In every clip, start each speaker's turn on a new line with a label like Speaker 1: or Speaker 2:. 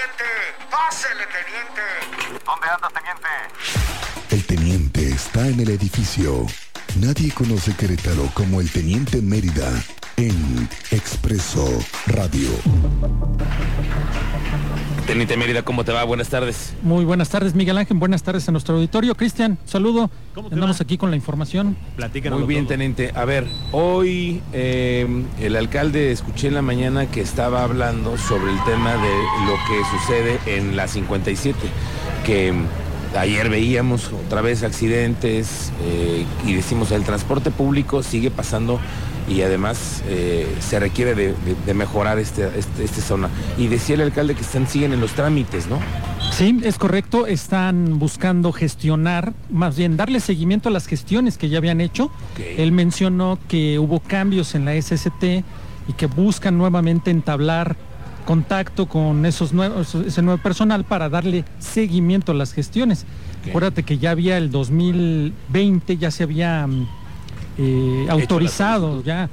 Speaker 1: teniente. Pásele, teniente.
Speaker 2: ¿Dónde andas, teniente?
Speaker 3: El teniente está en el edificio. Nadie conoce Querétaro como el teniente Mérida en Expreso Radio.
Speaker 4: Teniente Mérida, ¿cómo te va? Buenas tardes.
Speaker 5: Muy buenas tardes, Miguel Ángel. Buenas tardes a nuestro auditorio. Cristian, saludo.
Speaker 6: ¿Cómo te
Speaker 5: Andamos
Speaker 6: va?
Speaker 5: aquí con la información.
Speaker 6: Platícanos.
Speaker 4: Muy bien, teniente. A ver, hoy eh, el alcalde escuché en la mañana que estaba hablando sobre el tema de lo que sucede en la 57, que ayer veíamos otra vez accidentes eh, y decimos el transporte público sigue pasando y además eh, se requiere de, de- de mejorar este, este- esta zona. Y decía el alcalde que están, siguen en los trámites, ¿no?
Speaker 5: Sí, es correcto. Están buscando gestionar, más bien darle seguimiento a las gestiones que ya habían hecho. Él mencionó que hubo cambios en la SST y que buscan nuevamente entablar contacto con esos nuevos, ese nuevo personal para darle seguimiento a las gestiones. Acuérdate que ya había el 2020, ya se había mm, eh, autorizado, ya,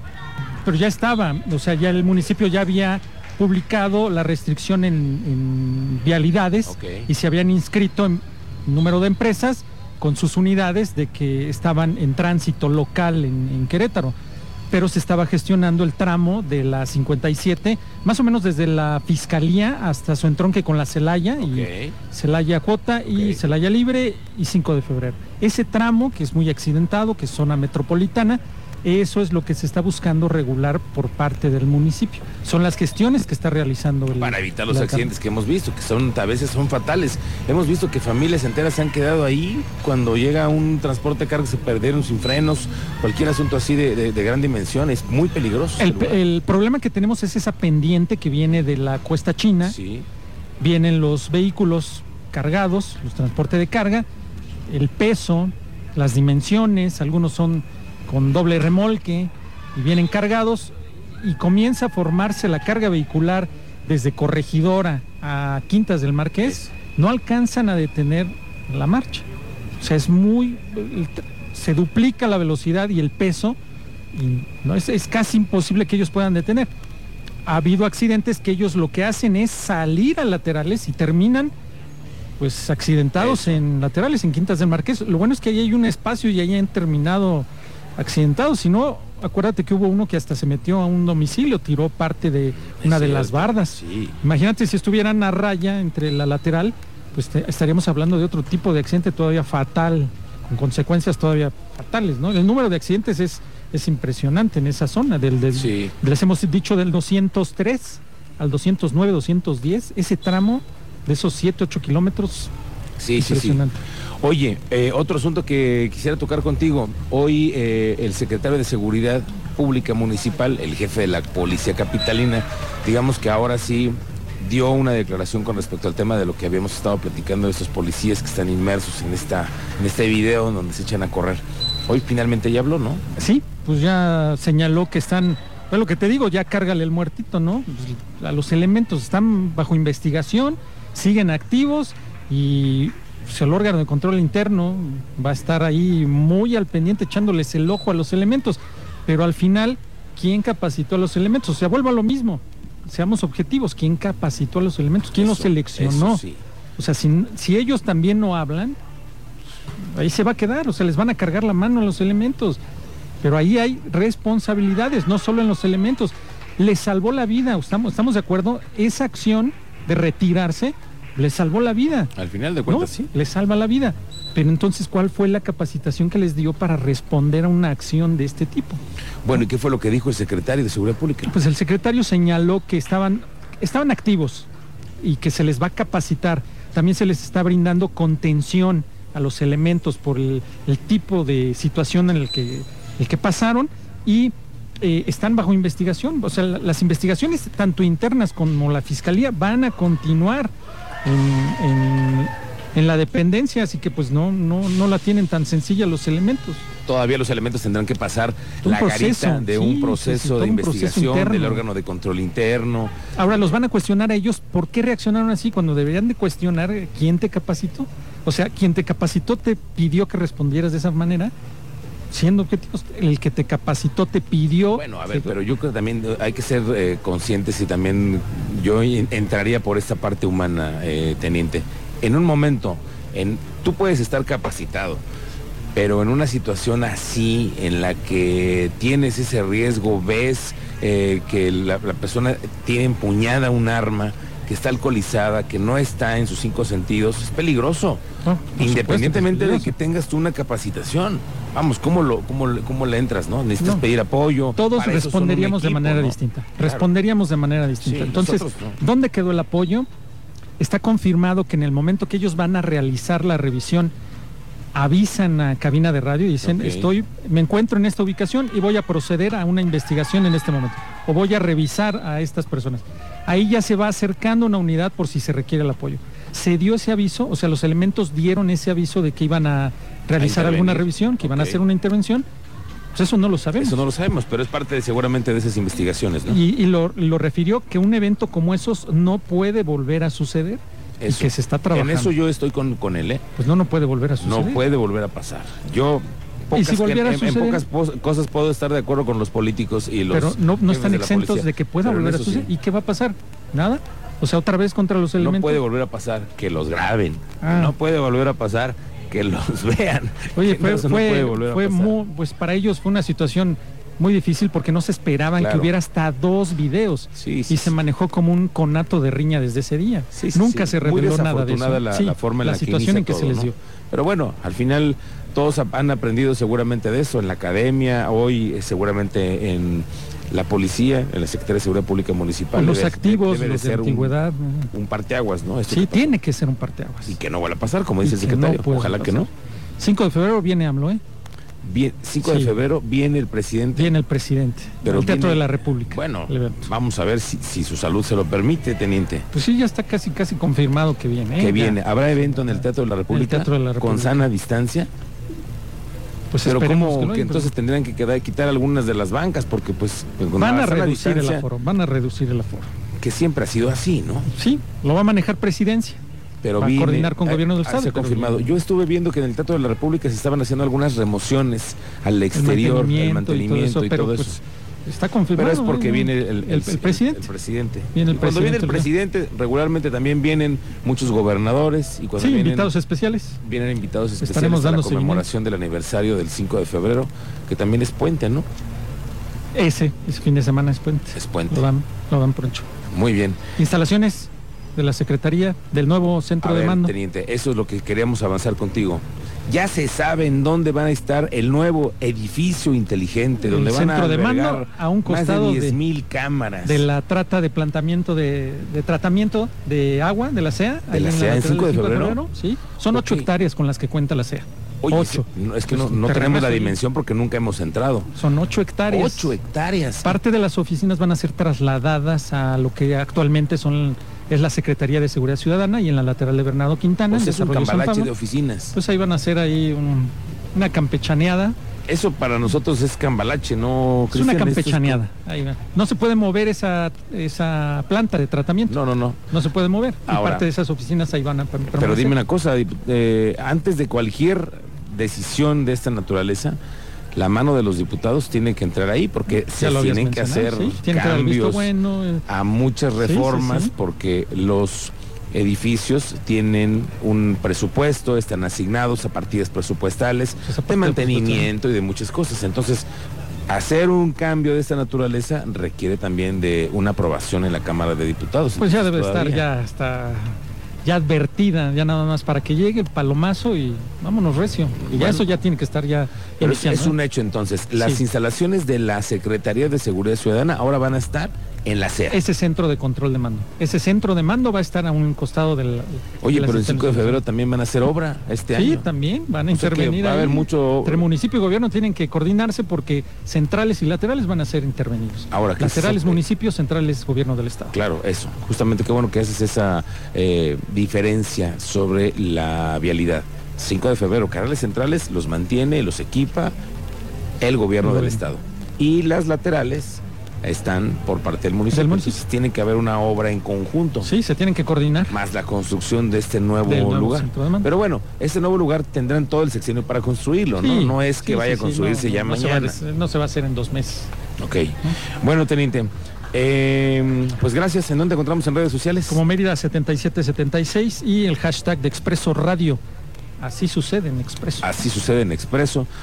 Speaker 5: pero ya estaba, o sea, ya el municipio ya había publicado la restricción en, en vialidades y se habían inscrito en número de empresas con sus unidades de que estaban en tránsito local en, en Querétaro. Pero se estaba gestionando el tramo de la 57, más o menos desde la Fiscalía hasta su entronque con la Celaya, y. Celaya Cuota y. Celaya Libre y 5 de febrero. Ese tramo, que es muy accidentado, que es zona metropolitana, eso es lo que se está buscando regular por parte del municipio. Son las gestiones que está realizando el
Speaker 4: para evitar los accidentes que hemos visto, que son a veces son fatales. Hemos visto que familias enteras se han quedado ahí cuando llega un transporte de carga, se perdieron sin frenos, cualquier asunto así de, de- de gran dimensión, es muy peligroso.
Speaker 5: el problema que tenemos es esa pendiente que viene de la cuesta china,
Speaker 4: Sí,
Speaker 5: vienen los vehículos cargados, los transportes de carga, el peso, las dimensiones, algunos son con doble remolque y vienen cargados y comienza a formarse la carga vehicular desde Corregidora a Quintas del Marqués, no alcanzan a detener la marcha. O sea, es muy... se duplica la velocidad y el peso y no es, es casi imposible que ellos puedan detener. Ha habido accidentes que ellos lo que hacen es salir a laterales y terminan pues accidentados en laterales, en Quintas del Marqués. Lo bueno es que ahí hay un espacio y ahí han terminado accidentados. Si no, acuérdate que hubo uno que hasta se metió a un domicilio, tiró parte de una de las bardas.
Speaker 4: sí.
Speaker 5: Imagínate si estuvieran a raya entre la lateral, pues te- estaríamos hablando de otro tipo de accidente todavía fatal, con consecuencias todavía fatales, ¿no? El número de accidentes es, es impresionante en esa zona, del, del-
Speaker 4: Sí.
Speaker 5: les hemos dicho del 203 al 209, 210, ese tramo de esos 7, 8 kilómetros,
Speaker 4: Sí, sí. Oye, eh, otro asunto que quisiera tocar contigo. Hoy eh, el secretario de Seguridad Pública Municipal, el jefe de la Policía Capitalina, digamos que ahora sí dio una declaración con respecto al tema de lo que habíamos estado platicando de estos policías que están inmersos en esta en este video donde se echan a correr. Hoy finalmente ya habló, ¿no?
Speaker 5: Sí, pues ya señaló que están, es lo que te digo, ya cárgale el muertito, ¿no? A los elementos están bajo investigación, siguen activos y pues, el órgano de control interno va a estar ahí muy al pendiente echándoles el ojo a los elementos, pero al final, ¿quién capacitó a los elementos? O sea, vuelvo a lo mismo, seamos objetivos, ¿quién capacitó a los elementos? ¿Quién los seleccionó?
Speaker 4: sí.
Speaker 5: O sea, si, si ellos también no hablan, ahí se va a quedar, o sea, les van a cargar la mano a los elementos. Pero ahí hay responsabilidades, no solo en los elementos. Les salvó la vida, estamos, estamos de acuerdo, esa acción de retirarse les salvó la vida.
Speaker 4: Al final de
Speaker 5: ¿no?
Speaker 4: cuentas, sí.
Speaker 5: Les salva la vida. Pero entonces, ¿cuál fue la capacitación que les dio para responder a una acción de este tipo?
Speaker 4: Bueno, ¿y qué fue lo que dijo el secretario de Seguridad Pública?
Speaker 5: Pues el secretario señaló que estaban, estaban activos y que se les va a capacitar. También se les está brindando contención a los elementos por el, el tipo de situación en el que, el que pasaron y eh, están bajo investigación. O sea, la- las investigaciones, tanto internas como la fiscalía, van a continuar en, en- en la dependencia, así que pues no, no, no la tienen tan sencilla los elementos.
Speaker 4: Todavía los elementos tendrán que pasar
Speaker 5: Un
Speaker 4: la
Speaker 5: proceso,
Speaker 4: garita de
Speaker 5: sí,
Speaker 4: un proceso de
Speaker 5: un proceso
Speaker 4: investigación del órgano de control interno.
Speaker 5: Ahora los van a cuestionar a ellos por qué reaccionaron así cuando deberían de cuestionar quién te capacitó. O sea, quien te capacitó te pidió que respondieras de esa manera. Siendo objetivos, el que te capacitó te pidió.
Speaker 4: Bueno, a ver, pero yo creo que también hay que ser eh, conscientes y también yo en- entraría por esta parte humana, eh, teniente. En un momento, en, tú puedes estar capacitado, pero en una situación así, en la que tienes ese riesgo, ves eh, que la persona tiene empuñada un arma, que está alcoholizada, que no está en sus cinco sentidos, es peligroso.
Speaker 5: No, supuesto
Speaker 4: Independientemente de que tengas tú una capacitación. Vamos, ¿cómo, lo, cómo, le- cómo le entras, no? Necesitas
Speaker 5: No.
Speaker 4: pedir apoyo.
Speaker 5: Todos responderíamos de manera
Speaker 4: ¿no?
Speaker 5: distinta.
Speaker 4: Claro.
Speaker 5: Responderíamos de manera distinta.
Speaker 4: Sí,
Speaker 5: Entonces,
Speaker 4: nosotros.
Speaker 5: ¿dónde quedó el apoyo? Está confirmado que en el momento que ellos van a realizar la revisión, avisan a cabina de radio y dicen, estoy, me encuentro en esta ubicación y voy a proceder a una investigación en este momento. O voy a revisar a estas personas. Ahí ya se va acercando una unidad por si se requiere el apoyo. Se dio ese aviso, o sea, los elementos dieron ese aviso de que iban a realizar alguna revisión, que iban a hacer una intervención. Pues eso no lo sabemos.
Speaker 4: Eso no lo sabemos, pero es parte de, seguramente de esas investigaciones, ¿no?
Speaker 5: Y, y lo, lo refirió que un evento como esos no puede volver a suceder
Speaker 4: Eso.
Speaker 5: y que se está trabajando.
Speaker 4: En eso yo estoy con, con él, ¿eh?
Speaker 5: Pues no, no puede volver a suceder.
Speaker 4: No puede volver a pasar. Yo
Speaker 5: ¿Y si
Speaker 4: en, en
Speaker 5: suceder?
Speaker 4: pocas cosas puedo estar de acuerdo con los políticos y los
Speaker 5: Pero no, no están
Speaker 4: de la
Speaker 5: exentos
Speaker 4: policía,
Speaker 5: de que pueda
Speaker 4: pero en
Speaker 5: volver a
Speaker 4: sí.
Speaker 5: suceder. ¿Y qué va a pasar? ¿Nada? O sea, otra vez contra los elementos.
Speaker 4: No puede volver a pasar que los graben.
Speaker 5: Ah.
Speaker 4: No puede volver a pasar que los vean.
Speaker 5: Oye, fue,
Speaker 4: no, eso no
Speaker 5: fue- fue muy, pues para ellos fue una situación muy difícil porque no se esperaban
Speaker 4: Claro.
Speaker 5: que hubiera hasta dos videos
Speaker 4: Sí, sí,
Speaker 5: y se manejó como un conato de riña desde ese día.
Speaker 4: Sí,
Speaker 5: Nunca se reveló nada de eso.
Speaker 4: La, la forma en la, que
Speaker 5: situación en que se les
Speaker 4: ¿no?
Speaker 5: dio.
Speaker 4: Pero bueno, al final todos han aprendido seguramente de eso en la academia, hoy eh, seguramente en la policía, en la Secretaría de Seguridad Pública Municipal.
Speaker 5: Con los
Speaker 4: debe-
Speaker 5: activos,
Speaker 4: debe de
Speaker 5: los
Speaker 4: ser
Speaker 5: antigüedad.
Speaker 4: Un, parteaguas, ¿no? Esto
Speaker 5: Sí,
Speaker 4: que
Speaker 5: tiene que ser un parteaguas.
Speaker 4: Y que no vuelva a pasar, como dice el
Speaker 5: no
Speaker 4: secretario. Ojalá que no.
Speaker 5: 5 de febrero viene AMLO, ¿eh?
Speaker 4: Bien, 5 de febrero viene el presidente.
Speaker 5: Viene el presidente.
Speaker 4: Pero
Speaker 5: el Teatro
Speaker 4: viene-
Speaker 5: de la República.
Speaker 4: Bueno,
Speaker 5: el
Speaker 4: vamos a ver si, si su salud se lo permite, teniente.
Speaker 5: Pues sí, ya está casi casi confirmado que viene. ¿eh?
Speaker 4: que viene. ¿Habrá evento en el Teatro de la República?
Speaker 5: Teatro de la
Speaker 4: Con
Speaker 5: República.
Speaker 4: sana distancia.
Speaker 5: Pues
Speaker 4: Pero como
Speaker 5: que
Speaker 4: entonces tendrían que quedar, quitar algunas de las bancas porque pues
Speaker 5: pues, van a reducir el aforo, van a reducir el aforo.
Speaker 4: que siempre ha sido así, ¿no?
Speaker 5: Sí, lo va a manejar presidencia.
Speaker 4: Pero
Speaker 5: Va a
Speaker 4: viene-
Speaker 5: coordinar con gobierno del Estado,
Speaker 4: se ha confirmado. Yo estuve viendo que en el Teatro de la República se estaban haciendo algunas remociones al exterior, el mantenimiento y todo eso.
Speaker 5: pues, está confirmado.
Speaker 4: Pero es porque viene el, el-
Speaker 5: el, el presidente.
Speaker 4: el presidente.
Speaker 5: Viene el
Speaker 4: Y cuando viene el
Speaker 5: presidente,
Speaker 4: regularmente también vienen muchos gobernadores y cuando
Speaker 5: sí,
Speaker 4: vienen,
Speaker 5: invitados especiales.
Speaker 4: vienen invitados especiales
Speaker 5: Estaremos
Speaker 4: a la
Speaker 5: dando
Speaker 4: conmemoración del aniversario del 5 de febrero, que también es puente, ¿no?
Speaker 5: Ese, ese fin de semana es puente.
Speaker 4: Es puente.
Speaker 5: Lo dan, lo dan por hecho.
Speaker 4: Muy bien.
Speaker 5: Instalaciones de la Secretaría del nuevo centro
Speaker 4: A
Speaker 5: de
Speaker 4: ver,
Speaker 5: mando.
Speaker 4: teniente, eso es lo que queríamos avanzar contigo. Ya se sabe en dónde van a estar el nuevo edificio inteligente,
Speaker 5: El
Speaker 4: donde van a
Speaker 5: centro de mando a un costado
Speaker 4: más
Speaker 5: de-
Speaker 4: de 10.000 cámaras.
Speaker 5: de la trata de plantamiento de, de tratamiento de agua de la CEA.
Speaker 4: ¿De la
Speaker 5: en
Speaker 4: CEA en
Speaker 5: lateral
Speaker 4: 5 de febrero?
Speaker 5: Sí, son ocho
Speaker 4: Ok.
Speaker 5: hectáreas con las que cuenta la CEA.
Speaker 4: Oye,
Speaker 5: ocho.
Speaker 4: es que no, no tenemos la dimensión porque nunca hemos entrado.
Speaker 5: Son ocho hectáreas.
Speaker 4: 8 hectáreas.
Speaker 5: Parte de las oficinas van a ser trasladadas a lo que actualmente son es la Secretaría de Seguridad Ciudadana y en la lateral de Bernardo Quintana.
Speaker 4: Pues
Speaker 5: en
Speaker 4: es un cambalache de oficinas.
Speaker 5: Pues ahí van a hacer ahí un- una campechaneada.
Speaker 4: Eso para nosotros es cambalache, ¿no?
Speaker 5: Es una
Speaker 4: Cristian?
Speaker 5: Campechaneada. Ahí va. No se puede mover esa, esa planta de tratamiento.
Speaker 4: No, no, no.
Speaker 5: No se puede mover. Y
Speaker 4: Ahora.
Speaker 5: parte de esas oficinas ahí van a per-
Speaker 4: Pero
Speaker 5: permanecer.
Speaker 4: dime una cosa, eh, antes de cualquier decisión de esta naturaleza, la mano de los diputados tiene que entrar ahí porque se tienen que hacer
Speaker 5: sí. Tiene que
Speaker 4: cambios
Speaker 5: bueno. eh,
Speaker 4: a muchas
Speaker 5: sí,
Speaker 4: reformas
Speaker 5: sí.
Speaker 4: porque los edificios tienen un presupuesto, están asignados a partidas presupuestales de mantenimiento y de muchas cosas. Entonces, hacer un cambio de esta naturaleza requiere también de una aprobación en la Cámara de Diputados.
Speaker 5: Pues ya debe estar ya está ya advertida, ya nada más para que llegue el palomazo y vámonos recio. Y ya
Speaker 4: Bueno.
Speaker 5: eso ya tiene que estar ya
Speaker 4: Pero es,
Speaker 5: iniciando,
Speaker 4: es un
Speaker 5: ¿eh?
Speaker 4: hecho entonces. Las
Speaker 5: Sí.
Speaker 4: instalaciones de la Secretaría de Seguridad Ciudadana ahora van a estar en la CEA.
Speaker 5: Ese centro de control de mando. Ese centro de mando va a estar a un costado del.
Speaker 4: Oye,
Speaker 5: de
Speaker 4: pero el 5 de febrero también van a hacer obra este
Speaker 5: Sí,
Speaker 4: año.
Speaker 5: también van a
Speaker 4: O sea
Speaker 5: intervenir.
Speaker 4: va a haber
Speaker 5: ahí.
Speaker 4: mucho-
Speaker 5: Entre municipio y gobierno tienen que coordinarse porque centrales y laterales van a ser intervenidos.
Speaker 4: Ahora, ¿qué
Speaker 5: laterales
Speaker 4: se-
Speaker 5: municipios, centrales gobierno del estado.
Speaker 4: Claro, eso. Justamente qué bueno que haces esa eh, diferencia sobre la vialidad. 5 de febrero, canales centrales los mantiene, los equipa el gobierno del estado. Y las laterales están por parte del municipio.
Speaker 5: Del municipio.
Speaker 4: Entonces tiene que haber una obra en conjunto.
Speaker 5: Sí, se tienen que coordinar.
Speaker 4: Más la construcción de este nuevo, lugar. Pero bueno, este nuevo lugar tendrán todo el sexenio para construirlo, ¿no?
Speaker 5: Sí,
Speaker 4: No es que
Speaker 5: sí,
Speaker 4: vaya
Speaker 5: sí,
Speaker 4: a construirse
Speaker 5: no,
Speaker 4: ya
Speaker 5: no se va
Speaker 4: mañana.
Speaker 5: des- no se va a hacer en dos meses.
Speaker 4: Ok. Bueno, teniente. eh, pues gracias. ¿En dónde encontramos en redes sociales?
Speaker 5: Como Mérida 7776 y el hashtag de Expreso Radio. Así sucede en Expreso.
Speaker 4: Así sucede en Expreso.